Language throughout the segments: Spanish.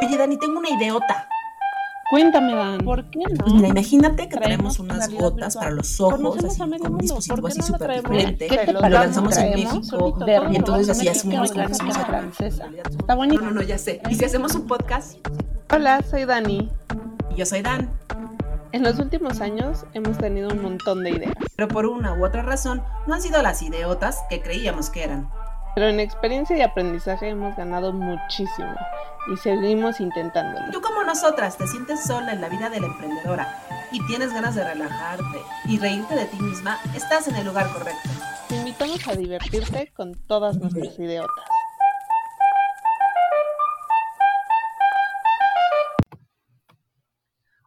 Oye, Dani, tengo una idiota. Cuéntame, Dan. ¿Por qué no? Mira, imagínate que traemos unas gotas para los ojos, así, con un dispositivo así súper diferente. Lo lanzamos en México. Y entonces así hacemos como que francesa. Está bonito. No, no, no, ya sé. ¿Y si hacemos un podcast? Hola, soy Dani. Y yo soy Dan. En los últimos años hemos tenido un montón de ideas. Pero por una u otra razón, no han sido las idiotas que creíamos que eran. Pero en experiencia y aprendizaje hemos ganado muchísimo y seguimos intentándolo. Tú como nosotras te sientes sola en la vida de la emprendedora y tienes ganas de relajarte y reírte de ti misma, estás en el lugar correcto. Te invitamos a divertirte con todas nuestras idiotas.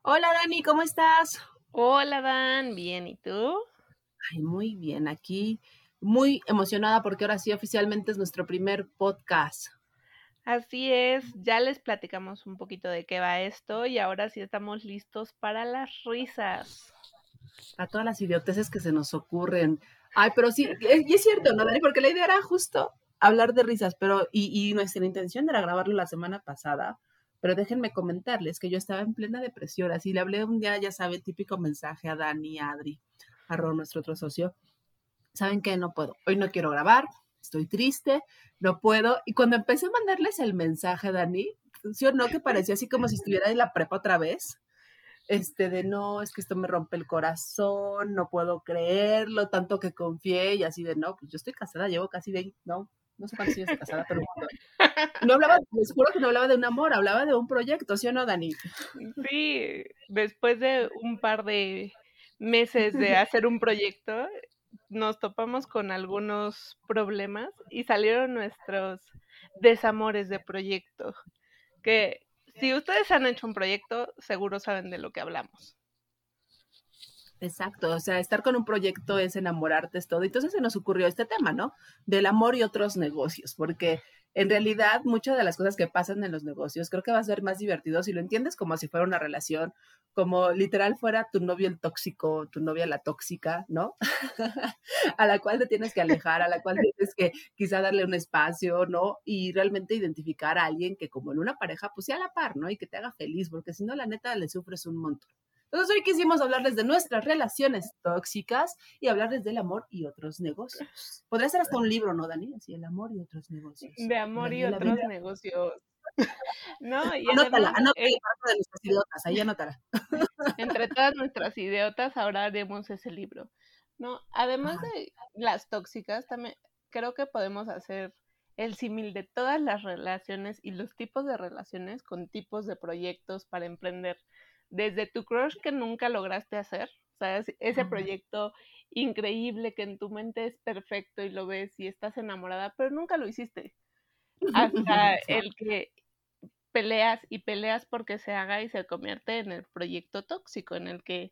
Hola Dani, ¿cómo estás? Hola Dan, bien, ¿y tú? Ay, muy bien, aquí muy emocionada porque ahora sí oficialmente es nuestro primer podcast. Así es, ya les platicamos un poquito de qué va esto y ahora sí estamos listos para las risas. A todas las idioteces que se nos ocurren. Ay, pero sí, y es cierto, ¿no, Dani? Porque la idea era justo hablar de risas, pero, y, y nuestra intención era grabarlo la semana pasada, pero déjenme comentarles que yo estaba en plena depresión, así le hablé un día, ya sabe, típico mensaje a Dani, a Adri, a Ron, nuestro otro socio, ¿saben qué? No puedo. Hoy no quiero grabar, estoy triste, no puedo. Y cuando empecé a mandarles el mensaje, Dani, funcionó que parecía así como si estuviera en la prepa otra vez. Este, de no, es que esto me rompe el corazón, no puedo creerlo, tanto que confié y así de no, pues yo estoy casada, llevo casi de, no, no sé cuántos años de casada, pero no hablaba, les juro que no hablaba de un amor, hablaba de un proyecto, ¿sí o no, Dani? Sí, después de un par de meses de hacer un proyecto, nos topamos con algunos problemas y salieron nuestros desamores de proyecto. Que si ustedes han hecho un proyecto, seguro saben de lo que hablamos. Exacto, o sea, estar con un proyecto es enamorarte, es todo. Entonces se nos ocurrió este tema, ¿no? Del amor y otros negocios, porque en realidad muchas de las cosas que pasan en los negocios creo que va a ser más divertido si lo entiendes como si fuera una relación, como literal fuera tu novio el tóxico, tu novia la tóxica, ¿no? a la cual te tienes que alejar, a la cual tienes que quizá darle un espacio, ¿no? Y realmente identificar a alguien que como en una pareja, pues sea a la par, ¿no? Y que te haga feliz, porque si no, la neta le sufres un montón. Entonces hoy quisimos hablarles de nuestras relaciones tóxicas y hablarles del amor y otros negocios. Podría ser hasta un libro, ¿no, Dani? Así, el amor y otros negocios. De amor y otros negocios. No, y anótala, anótala eh, de nuestras idiotas, ahí anótala. Entre todas nuestras idiotas ahora haremos ese libro. No, además de las tóxicas, también creo que podemos hacer el símil de todas las relaciones y los tipos de relaciones con tipos de proyectos para emprender desde tu crush que nunca lograste hacer, o sea, ese proyecto increíble que en tu mente es perfecto y lo ves y estás enamorada, pero nunca lo hiciste. Hasta el que peleas y peleas porque se haga y se convierte en el proyecto tóxico en el que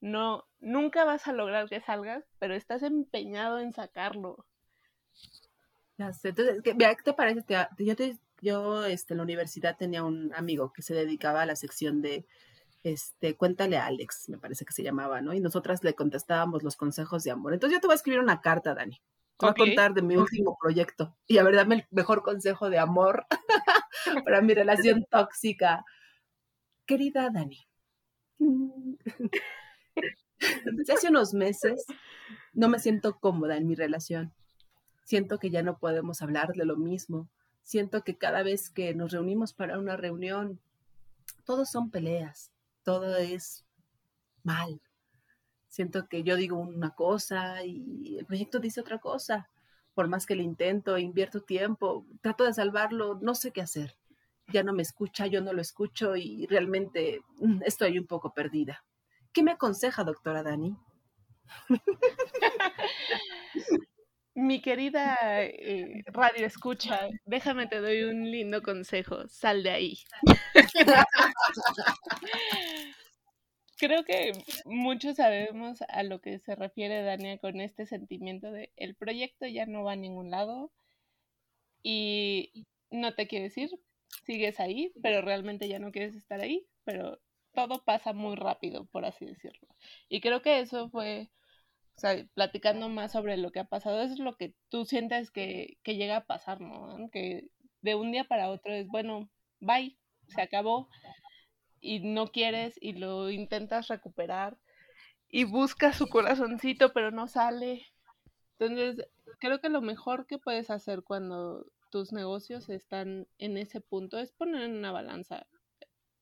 no nunca vas a lograr que salgas, pero estás empeñado en sacarlo. Ya sé. Entonces, ¿qué, ¿qué te parece? Yo, te, yo este, en la universidad tenía un amigo que se dedicaba a la sección de este, cuéntale a Alex, me parece que se llamaba, ¿no? Y nosotras le contestábamos los consejos de amor. Entonces yo te voy a escribir una carta, Dani. Te voy a contar de mi último proyecto. Y a ver, dame el mejor consejo de amor para mi relación tóxica. Querida Dani, desde hace unos meses no me siento cómoda en mi relación. Siento que ya no podemos hablar de lo mismo. Siento que cada vez que nos reunimos para una reunión, todos son peleas todo es mal. Siento que yo digo una cosa y el proyecto dice otra cosa. Por más que lo intento, invierto tiempo, trato de salvarlo, no sé qué hacer. Ya no me escucha, yo no lo escucho y realmente mm, estoy un poco perdida. ¿Qué me aconseja, doctora Dani? Mi querida eh, radio escucha, déjame te doy un lindo consejo, sal de ahí. Creo que muchos sabemos a lo que se refiere Dania con este sentimiento de el proyecto ya no va a ningún lado y no te quiero decir, sigues ahí, pero realmente ya no quieres estar ahí, pero todo pasa muy rápido, por así decirlo. Y creo que eso fue, o sea, platicando más sobre lo que ha pasado, es lo que tú sientes que, que llega a pasar, ¿no? Que de un día para otro es, bueno, bye, se acabó y no quieres y lo intentas recuperar y buscas su corazoncito pero no sale. Entonces, creo que lo mejor que puedes hacer cuando tus negocios están en ese punto es poner en una balanza.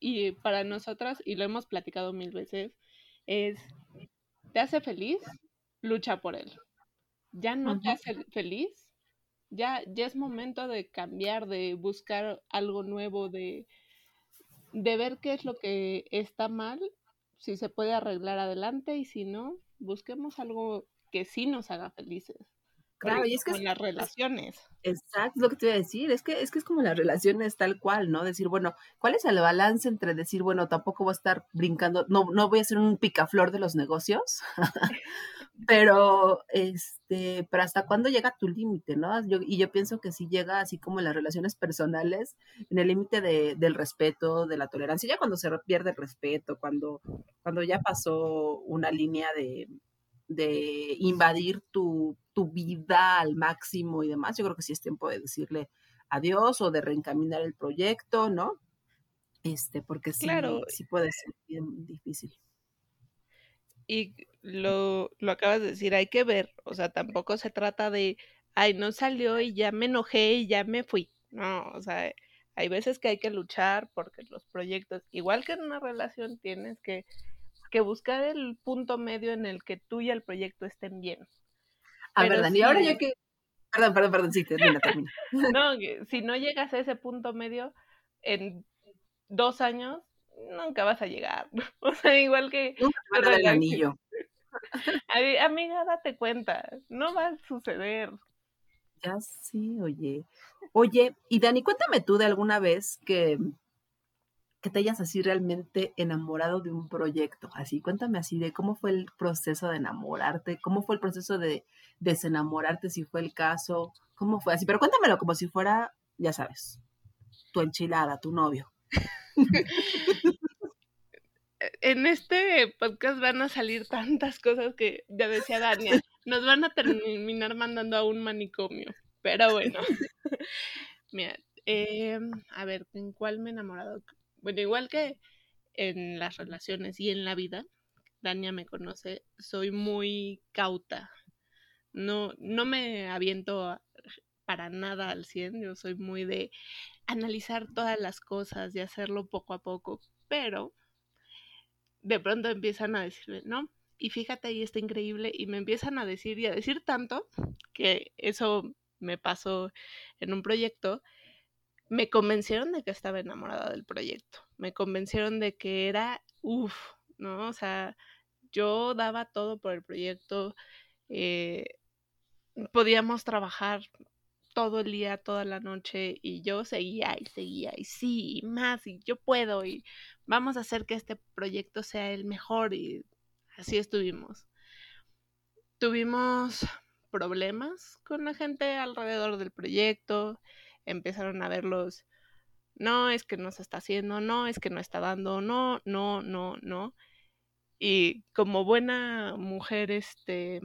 Y para nosotras, y lo hemos platicado mil veces, es, ¿te hace feliz? Lucha por él. ¿Ya no te hace feliz? Ya, ya es momento de cambiar, de buscar algo nuevo, de, de ver qué es lo que está mal, si se puede arreglar adelante y si no, busquemos algo que sí nos haga felices. Claro, y es que en las relaciones. Exacto, es lo que te iba a decir, es que es que es como las relaciones tal cual, ¿no? Decir, bueno, ¿cuál es el balance entre decir, bueno, tampoco voy a estar brincando, no, no voy a ser un picaflor de los negocios, pero este, pero hasta cuándo llega tu límite, ¿no? y yo pienso que si llega así como en las relaciones personales, en el límite de, del respeto, de la tolerancia, ya cuando se pierde el respeto, cuando, cuando ya pasó una línea de, de invadir tu, vida al máximo y demás, yo creo que sí es tiempo de decirle adiós o de reencaminar el proyecto, ¿no? Este, porque sí, sí puede ser bien difícil. Y lo, lo acabas de decir, hay que ver, o sea, tampoco se trata de, ay, no salió y ya me enojé y ya me fui. No, o sea, hay veces que hay que luchar porque los proyectos, igual que en una relación, tienes que que buscar el punto medio en el que tú y el proyecto estén bien. A ver, Dani, ahora ya que... Perdón, perdón, perdón, sí, termina, termina. no, si no llegas a ese punto medio en dos años, nunca vas a llegar. O sea, igual que... Nunca el anillo. Amiga, date cuenta, no va a suceder. Ya sí, oye. Oye, y Dani, cuéntame tú de alguna vez que que te hayas así realmente enamorado de un proyecto. Así, cuéntame así de cómo fue el proceso de enamorarte, cómo fue el proceso de desenamorarte, si fue el caso, cómo fue así, pero cuéntamelo como si fuera, ya sabes, tu enchilada, tu novio. en este podcast van a salir tantas cosas que ya decía Daniel, nos van a terminar mandando a un manicomio, pero bueno. Mira, em, a ver, ¿en cuál me he enamorado? Bueno, igual que en las relaciones y en la vida, Dania me conoce, soy muy cauta. No, no me aviento para nada al 100, yo soy muy de analizar todas las cosas y hacerlo poco a poco, pero de pronto empiezan a decirme, no, y fíjate, y está increíble, y me empiezan a decir y a decir tanto que eso me pasó en un proyecto me convencieron de que estaba enamorada del proyecto, me convencieron de que era, uff, ¿no? O sea, yo daba todo por el proyecto, eh, podíamos trabajar todo el día, toda la noche y yo seguía y seguía y sí, y más y yo puedo y vamos a hacer que este proyecto sea el mejor y así estuvimos. Tuvimos problemas con la gente alrededor del proyecto, empezaron a verlos, no, es que no se está haciendo, no, es que no está dando, no, no, no, no. Y como buena mujer, este,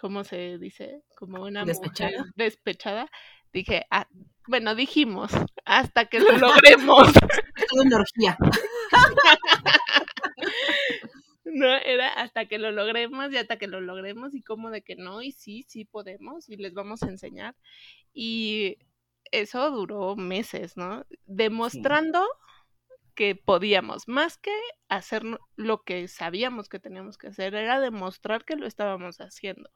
¿cómo se dice? Como una despechada. mujer despechada, dije, ah, bueno, dijimos, hasta que lo logremos. energía. no, era hasta que lo logremos y hasta que lo logremos y como de que no, y sí, sí podemos y les vamos a enseñar. Y eso duró meses, ¿no? Demostrando que podíamos, más que hacer lo que sabíamos que teníamos que hacer, era demostrar que lo estábamos haciendo.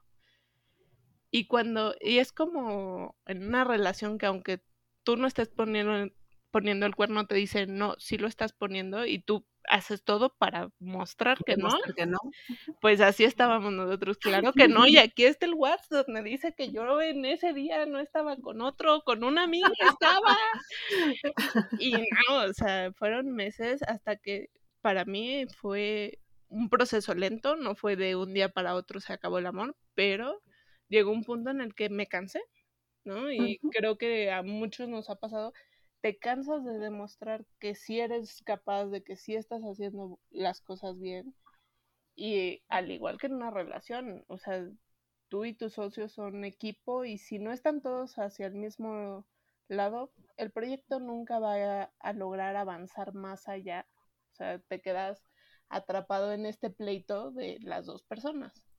Y cuando, y es como en una relación que aunque tú no estés poniendo, poniendo el cuerno, te dicen, no, sí lo estás poniendo y tú haces todo para mostrar que no. que no. Pues así estábamos nosotros, claro que no. Y aquí está el WhatsApp donde dice que yo en ese día no estaba con otro, con una amiga estaba. Y no, o sea, fueron meses hasta que para mí fue un proceso lento, no fue de un día para otro se acabó el amor, pero llegó un punto en el que me cansé, ¿no? Y creo que a muchos nos ha pasado te cansas de demostrar que sí eres capaz, de que sí estás haciendo las cosas bien. Y al igual que en una relación, o sea, tú y tus socios son equipo y si no están todos hacia el mismo lado, el proyecto nunca va a, lograr avanzar más allá. O sea, te quedas atrapado en este pleito de las dos personas.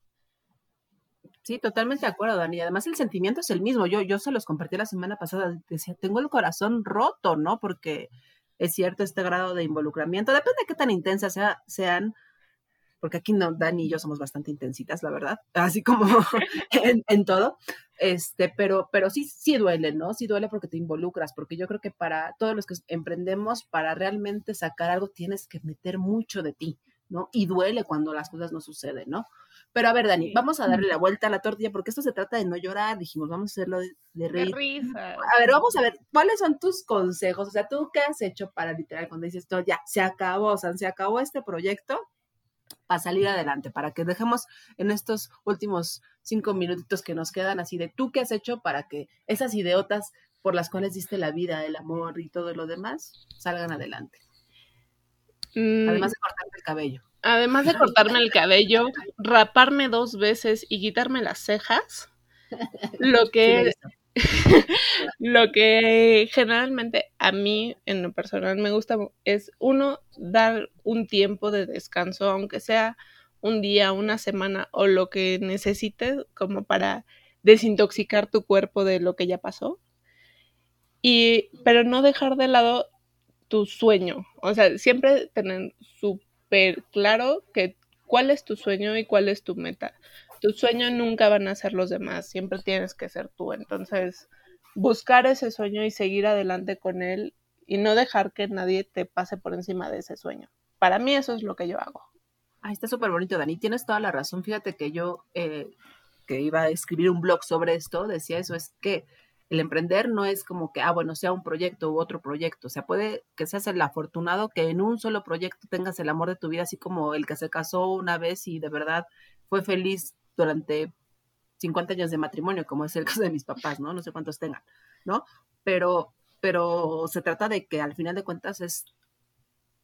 Sí, totalmente de acuerdo, Dani. Además, el sentimiento es el mismo. Yo, yo se los compartí la semana pasada. Decía, tengo el corazón roto, ¿no? Porque es cierto este grado de involucramiento. Depende de qué tan intensas sea, sean porque aquí no, Dani y yo somos bastante intensitas, la verdad, así como en, todo, este, pero, pero sí, sí duele, ¿no? Sí duele porque te involucras, porque yo creo que para todos los que emprendemos, para realmente sacar algo, tienes que meter mucho de ti, ¿no? Y duele cuando las cosas no suceden, ¿no? Pero a ver, Dani, vamos a darle la vuelta a la tortilla porque esto se trata de no llorar, dijimos, vamos a hacerlo de, reír. risa. A ver, vamos a ver, ¿cuáles son tus consejos? O sea, ¿tú qué has hecho para literal cuando dices, esto ya, se acabó, o sea, se acabó este proyecto, a salir adelante, para que dejemos en estos últimos cinco minutitos que nos quedan así de tú qué has hecho para que esas ideotas por las cuales diste la vida, el amor y todo lo demás salgan adelante. Mm. Además de cortarme el cabello. Además de cortarme el cabello, raparme dos veces y quitarme las cejas, lo que lo que generalmente a mí en lo personal me gusta es uno dar un tiempo de descanso, aunque sea un día, una semana o lo que necesites como para desintoxicar tu cuerpo de lo que ya pasó. Y pero no dejar de lado tu sueño, o sea, siempre tener súper claro que cuál es tu sueño y cuál es tu meta tu sueño nunca van a ser los demás, siempre tienes que ser tú. Entonces, buscar ese sueño y seguir adelante con él y no dejar que nadie te pase por encima de ese sueño. Para mí eso es lo que yo hago. Ay, está súper bonito, Dani. Tienes toda la razón. Fíjate que yo, eh, que iba a escribir un blog sobre esto, decía eso, es que el emprender no es como que, ah, bueno, sea un proyecto u otro proyecto. O sea, puede que seas el afortunado que en un solo proyecto tengas el amor de tu vida, así como el que se casó una vez y de verdad fue feliz durante 50 años de matrimonio, como es el caso de mis papás, ¿no? No sé cuántos tengan, ¿no? Pero, pero se trata de que al final de cuentas es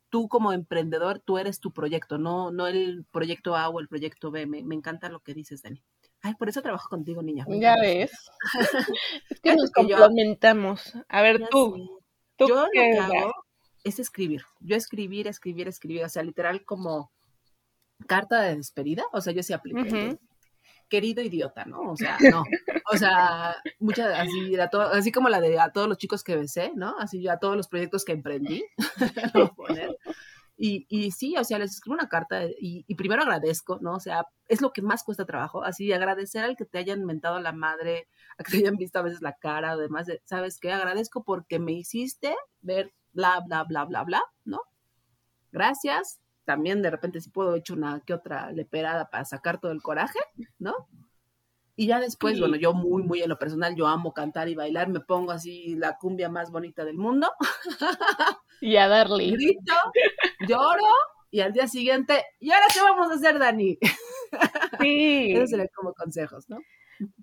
tú como emprendedor, tú eres tu proyecto, no, no el proyecto A o el proyecto B. Me, encanta lo que dices, Dani. Ay, por eso trabajo contigo, niña. Ya ves. es que nos complementamos. A ver, tú. yo lo que hago es escribir. Yo escribir, escribir, escribir. O sea, literal como carta de despedida. O sea, yo sí apliqué querido idiota, ¿no? O sea, no. O sea, muchas, así, así como la de a todos los chicos que besé, ¿no? Así a todos los proyectos que emprendí. Y, y, sí, o sea, les escribo una carta y, y, primero agradezco, ¿no? O sea, es lo que más cuesta trabajo, así agradecer al que te hayan mentado la madre, a que te hayan visto a veces la cara, además de, ¿sabes qué? Agradezco porque me hiciste ver bla, bla, bla, bla, bla, ¿no? Gracias, también de repente si puedo hecho una que otra leperada para sacar todo el coraje, ¿no? Y ya después, bueno, yo muy, muy en lo personal, yo amo cantar y bailar, me pongo así la cumbia más bonita del mundo. Y a darle. Grito, lloro y al día siguiente, ¿y ahora qué vamos a hacer, Dani? Sí. Eso sería como consejos, ¿no?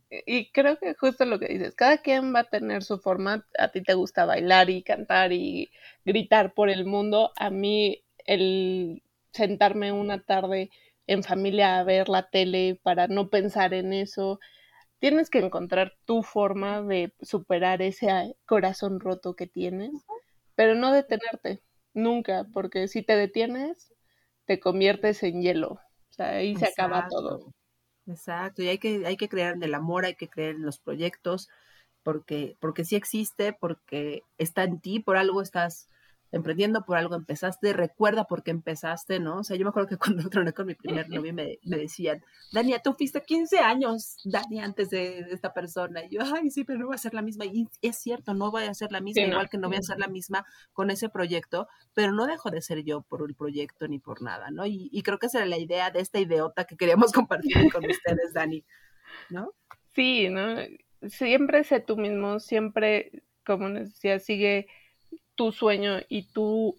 Y creo que justo lo que dices, cada quien va a tener su forma, a ti te gusta bailar y cantar y gritar por el mundo, a mí el sentarme una tarde en familia a ver la tele para no pensar en eso. Tienes que encontrar tu forma de superar ese corazón roto que tienes, pero no detenerte, nunca, porque si te detienes, te conviertes en hielo. O sea, ahí se acaba todo. Exacto, y hay que, hay que creer en el amor, hay que creer en los proyectos, porque, porque sí existe, porque está en ti, por algo estás emprendiendo por algo empezaste, recuerda por qué empezaste, ¿no? O sea, yo me acuerdo que cuando troné con mi primer novio me, me decían, Dania, tú fuiste 15 años, Dani, antes de, esta persona. Y yo, ay, sí, pero no voy a ser la misma. Y es cierto, no voy a ser la misma, igual que no voy a ser la misma con ese proyecto, pero no dejo de ser yo por el proyecto ni por nada, ¿no? Y, y creo que esa era la idea de esta ideota que queríamos compartir con ustedes, Dani, ¿no? Sí, ¿no? Siempre sé tú mismo, siempre, como decía, sigue tu sueño y tú,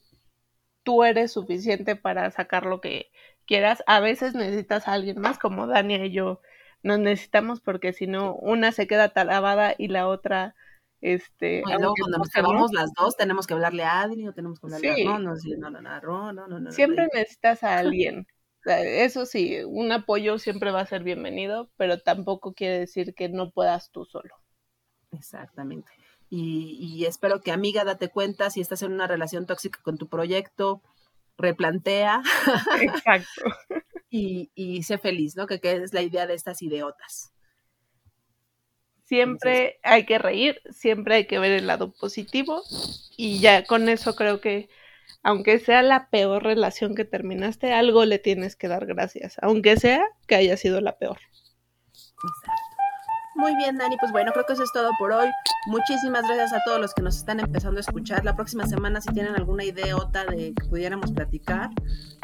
tú eres suficiente para sacar lo que quieras. A veces necesitas a alguien más, como Dania y yo nos necesitamos porque si no, una se queda talabada y la otra... Este, cuando nos quedamos las dos, tenemos que hablarle a Adri o tenemos que hablarle a no, no, no, no, no, Siempre necesitas a alguien. Eso sí, un apoyo siempre va a ser bienvenido, pero tampoco quiere decir que no puedas tú solo. Exactamente. Y, espero que amiga date cuenta si estás en una relación tóxica con tu proyecto, replantea. Exacto. y, y sé feliz, ¿no? Que, que es la idea de estas ideotas. Siempre hay que reír, siempre hay que ver el lado positivo y ya con eso creo que aunque sea la peor relación que terminaste, algo le tienes que dar gracias, aunque sea que haya sido la peor. Muy bien, Dani, pues bueno, creo que eso es todo por hoy. Muchísimas gracias a todos los que nos están empezando a escuchar. La próxima semana, si tienen alguna idea otra de que pudiéramos platicar,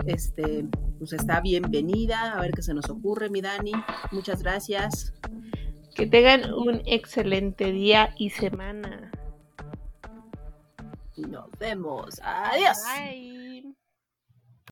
este, pues está bienvenida, a ver qué se nos ocurre, mi Dani. Muchas gracias. Que tengan un excelente día y semana. Nos vemos. Adiós. Bye.